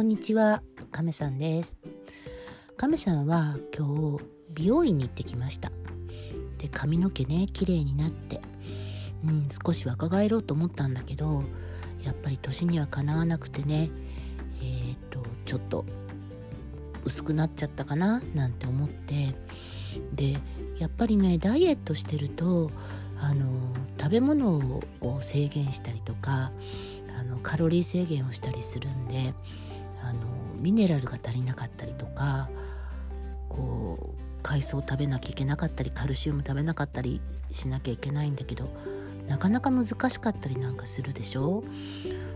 こんにちは亀さんです。亀さんは今日美容院に行ってきました。で髪の毛ね綺麗になって。うん少し若返ろうと思ったんだけどやっぱり年にはかなわなくてねえっ、とちょっと薄くなっちゃったかななんて思って。でやっぱりねダイエットしてるとあの食べ物を制限したりとかあのカロリー制限をしたりするんでミネラルが足りなかったりとかこう海藻食べなきゃいけなかったりカルシウム食べなかったりしなきゃいけないんだけどなかなか難しかったりなんかするでしょ？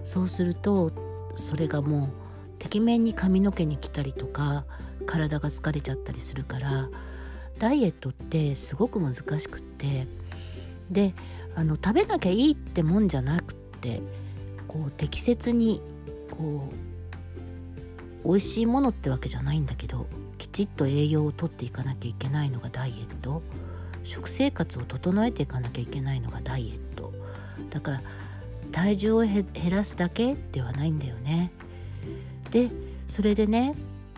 そうするとそれがもうてきめんに髪の毛に来たりとか体が疲れちゃったりするからダイエットってすごく難しくってであの食べなきゃいいってもんじゃなくってこう適切にこう美味しいものってわけじゃないんだけどきちっと栄養をとっていかなきゃいけないのがダイエット。食生活を整えていかなきゃいけないのがダイエット。だから体重を減らすだけではないんだよね。でそれでね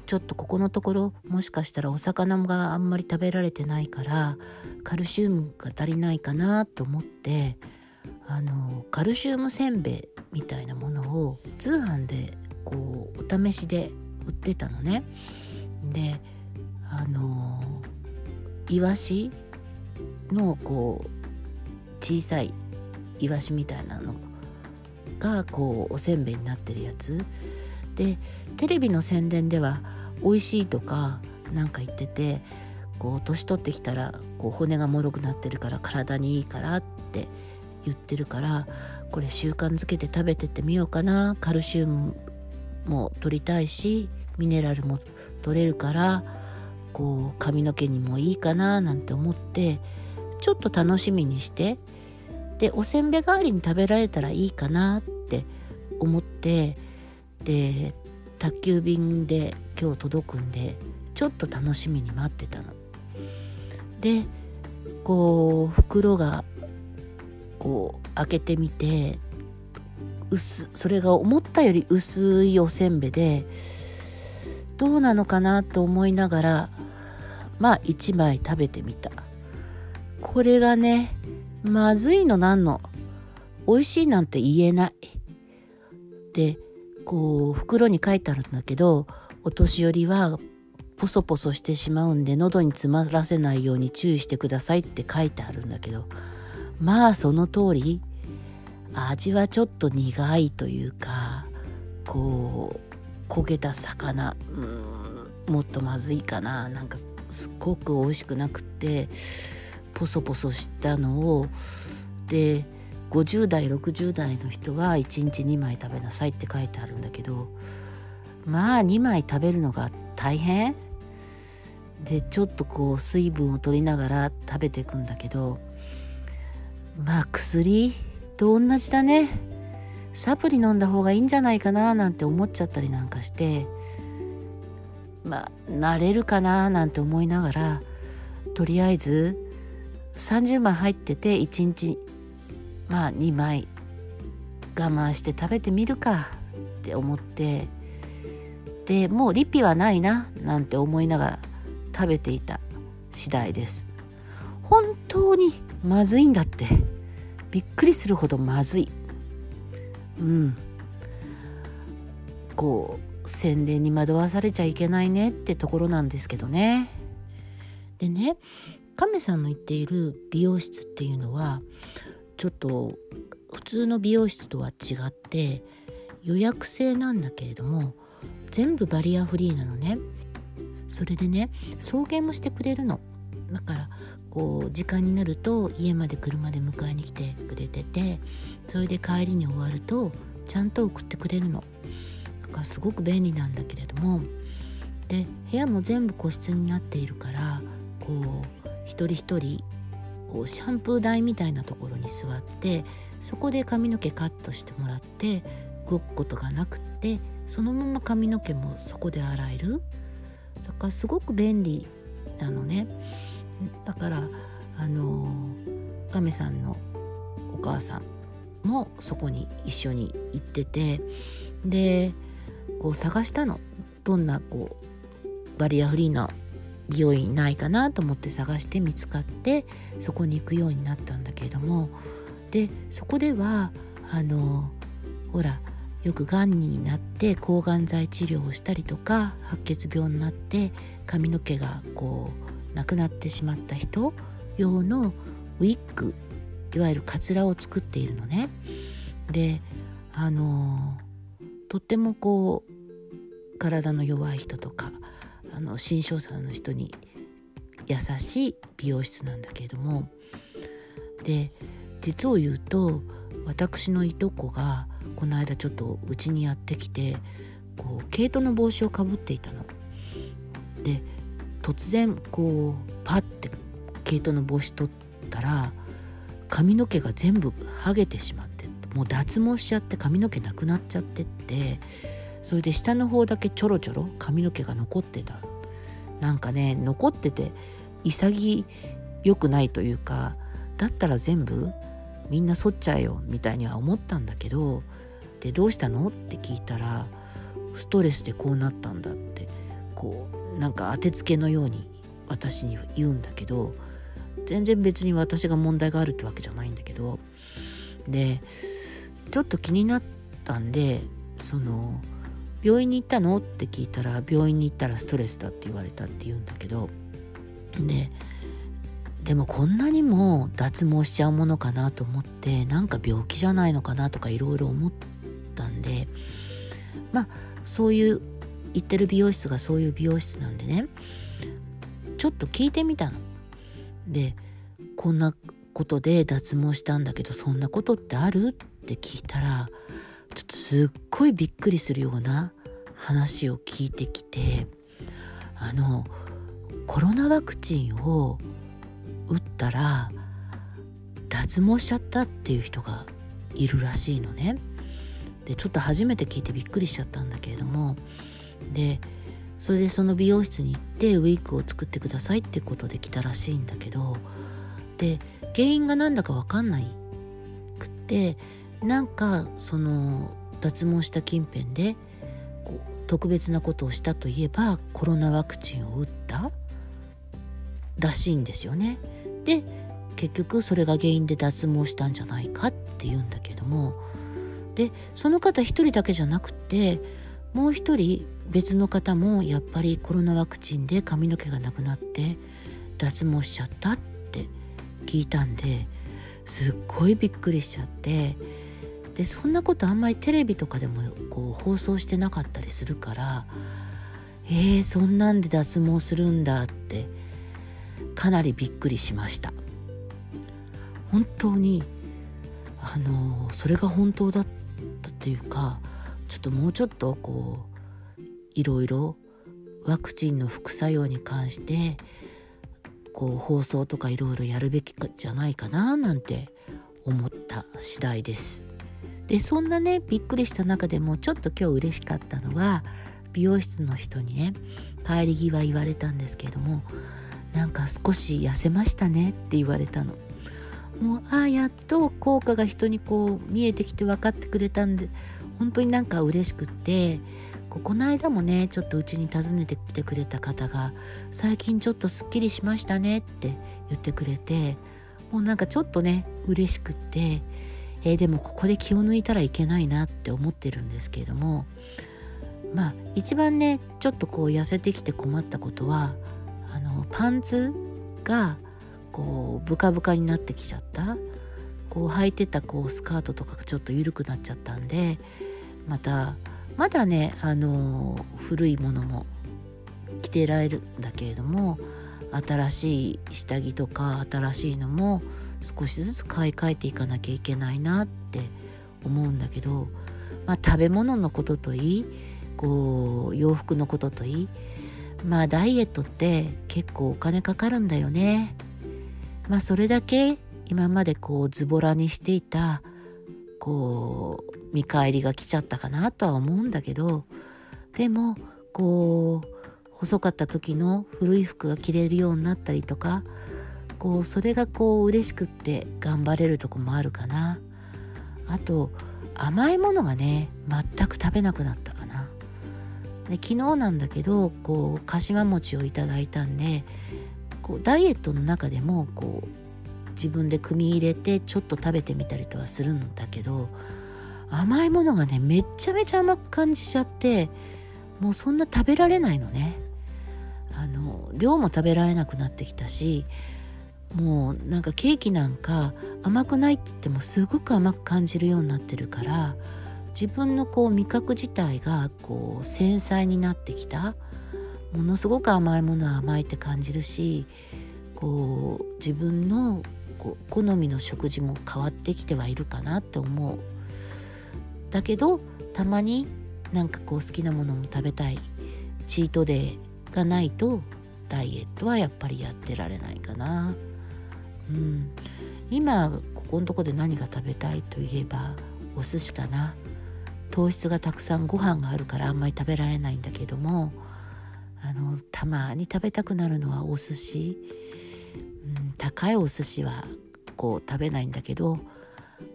ちょっとここのところもしかしたらお魚があんまり食べられてないからカルシウムが足りないかなと思ってあのカルシウムせんべいみたいなものを通販でこうお試しで売ってたのね。であのイワシのこう小さいイワシみたいなのがこうおせんべいになってるやつでテレビの宣伝では美味しいとかなんか言っててこう年取ってきたらこう骨がもろくなってるから体にいいからって言ってるからこれ習慣づけて食べてってみようかなカルシウムも取りたいしミネラルも取れるからこう髪の毛にもいいかななんて思ってちょっと楽しみにしてでおせんべい代わりに食べられたらいいかなって思ってで宅急便で今日届くんでちょっと楽しみに待ってたの。でこう袋がこう開けてみて薄それが思ったより薄いおせんべいでどうなのかなと思いながらまあ1枚食べてみた。これがねまずいのなんの？美味しいなんて言えない。でこう袋に書いてあるんだけどお年寄りはポソポソしてしまうんで喉に詰まらせないように注意してくださいって書いてあるんだけどまあその通り。味はちょっと苦いというかこう焦げた魚。うんもっとまずいかな。なんかすっごく美味しくなくってポソポソしたのを。で50代60代の人は1日2枚食べなさいって書いてあるんだけどまあ2枚食べるのが大変？でちょっとこう水分を取りながら食べていくんだけどまあ薬？と同じだね。サプリ飲んだ方がいいんじゃないかななんて思っちゃったりなんかして。まあ慣れるかななんて思いながらとりあえず30枚入ってて1日まあ2枚我慢して食べてみるかって思って。でもうリピはないななんて思いながら食べていた次第です。本当にまずいんだって。びっくりするほどまずい。うん。こう宣伝に惑わされちゃいけないねってところなんですけどね。でね亀さんの言っている美容室っていうのはちょっと普通の美容室とは違って予約制なんだけれども全部バリアフリーなのね。それでね送迎もしてくれるの。だからこう時間になると家まで車で迎えに来てくれててそれで帰りに終わるとちゃんと送ってくれるの。だからすごく便利なんだけれども。で部屋も全部個室になっているからこう一人一人こうシャンプー台みたいなところに座ってそこで髪の毛カットしてもらって動くことがなくってそのまま髪の毛もそこで洗える。だからすごく便利なのね。だからあの亀さんのお母さんもそこに一緒に行っててでこう探したの。どんなこうバリアフリーな美容院ないかなと思って探して見つかってそこに行くようになったんだけれどもでそこではあのほらよくがんになって抗がん剤治療をしたりとか白血病になって髪の毛がこうなくなってしまった人用のウィッグいわゆるカツラを作っているのね。であのとってもこう体の弱い人とかあの新症者の人に優しい美容室なんだけれどもで実を言うと私のいとこがこの間ちょっとうちにやってきてこう毛糸の帽子をかぶっていたの。で突然こうパッて毛糸の帽子取ったら髪の毛が全部剥げてしまってもう脱毛しちゃって髪の毛なくなっちゃってってそれで下の方だけちょろちょろ髪の毛が残ってた。なんかね残ってて潔くないというかだったら全部みんな剃っちゃえよみたいには思ったんだけどでどうしたの？って聞いたらストレスでこうなったんだって。こうなんか当てつけのように私に言うんだけど全然別に私が問題があるってわけじゃないんだけどでちょっと気になったんでその病院に行ったの？って聞いたら病院に行ったらストレスだって言われたって言うんだけどででもこんなにも脱毛しちゃうものかなと思ってなんか病気じゃないのかなとかいろいろ思ったんでまあそういう行ってる美容室がそういう美容室なんでねちょっと聞いてみたの。でこんなことで脱毛したんだけどそんなことってある？って聞いたらちょっとすっごいびっくりするような話を聞いてきてあのコロナワクチンを打ったら脱毛しちゃったっていう人がいるらしいのね。でちょっと初めて聞いてびっくりしちゃったんだけれどもでそれでその美容室に行ってウィッグを作ってくださいってことで来たらしいんだけどで原因が何だか分かんないくってなんかその脱毛した近辺でこう特別なことをしたといえばコロナワクチンを打ったらしいんですよね。で結局それが原因で脱毛したんじゃないかっていうんだけどもでその方一人だけじゃなくてもう一人別の方もやっぱりコロナワクチンで髪の毛がなくなって脱毛しちゃったって聞いたんですっごいびっくりしちゃってでそんなことあんまりテレビとかでもこう放送してなかったりするからえー、そんなんで脱毛するんだってかなりびっくりしました。本当にあのそれが本当だったっていうかちょっともうちょっとこういろいろワクチンの副作用に関してこう放送とかいろいろやるべきじゃないかななんて思った次第です。でそんなねびっくりした中でもちょっと今日嬉しかったのは美容室の人にね帰り際言われたんですけれどもなんか少し痩せましたねって言われたの。もうああやっと効果が人にこう見えてきて分かってくれたんで本当になんか嬉しくってこの間もねちょっとうちに訪ねてきてくれた方が「最近ちょっとすっきりしましたね」って言ってくれてもうなんかちょっとね嬉しくってえー、でもここで気を抜いたらいけないなって思ってるんですけれどもまあ一番ねちょっとこう痩せてきて困ったことはあのパンツがこうブカブカになってきちゃった。こう履いてたこうスカートとかがちょっと緩くなっちゃったんでまたまだねあの古いものも着てられるんだけれども新しい下着とか新しいのも少しずつ買い替えていかなきゃいけないなって思うんだけど、まあ、食べ物のことといいこう洋服のことといいまあダイエットって結構お金かかるんだよね。まあそれだけ今までこうズボラにしていたこう見返りが来ちゃったかなとは思うんだけどでもこう細かった時の古い服が着れるようになったりとかこうそれがこう嬉しくって頑張れるとこもあるかな。あと甘いものがね全く食べなくなったかな。で昨日なんだけどこうかしわ餅をいただいたんでこうダイエットの中でもこう自分で組み入れてちょっと食べてみたりとはするんだけど甘いものがねめっちゃめちゃ甘く感じちゃってもうそんな食べられないのね。あの量も食べられなくなってきたしもうなんかケーキなんか甘くないって言ってもすごく甘く感じるようになってるから自分のこう味覚自体がこう繊細になってきた。ものすごく甘いものは甘いって感じるしこう自分のこ好みの食事も変わってきてはいるかなって思う。だけどたまになんかこう好きなものも食べたい。チートデーがないとダイエットはやっぱりやってられないかな。うん。今ここのとこで何が食べたいといえばお寿司かな。糖質がたくさんご飯があるからあんまり食べられないんだけどもあのたまに食べたくなるのはお寿司、うん、高いお寿司はこう食べないんだけど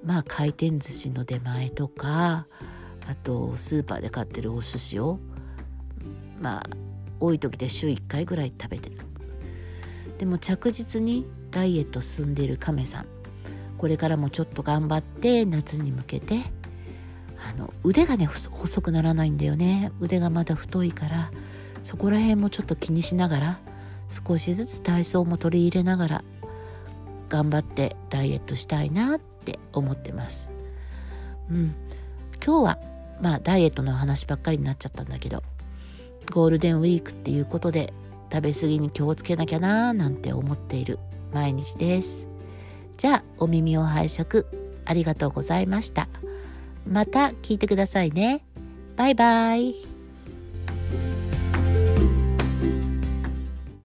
まあ回転寿司の出前とかあとスーパーで買ってるお寿司をまあ多い時で週1回ぐらい食べてる。でも着実にダイエット進んでいる亀さんこれからもちょっと頑張って夏に向けてあの腕がね細くならないんだよね。腕がまだ太いからそこら辺もちょっと気にしながら少しずつ体操も取り入れながら頑張ってダイエットしたいなって思ってます。うん。今日はまあダイエットの話ばっかりになっちゃったんだけどゴールデンウィークっていうことで食べ過ぎに気をつけなきゃなーなんて思っている毎日です。じゃあお耳を拝借ありがとうございました。また聞いてくださいね。バイバイ。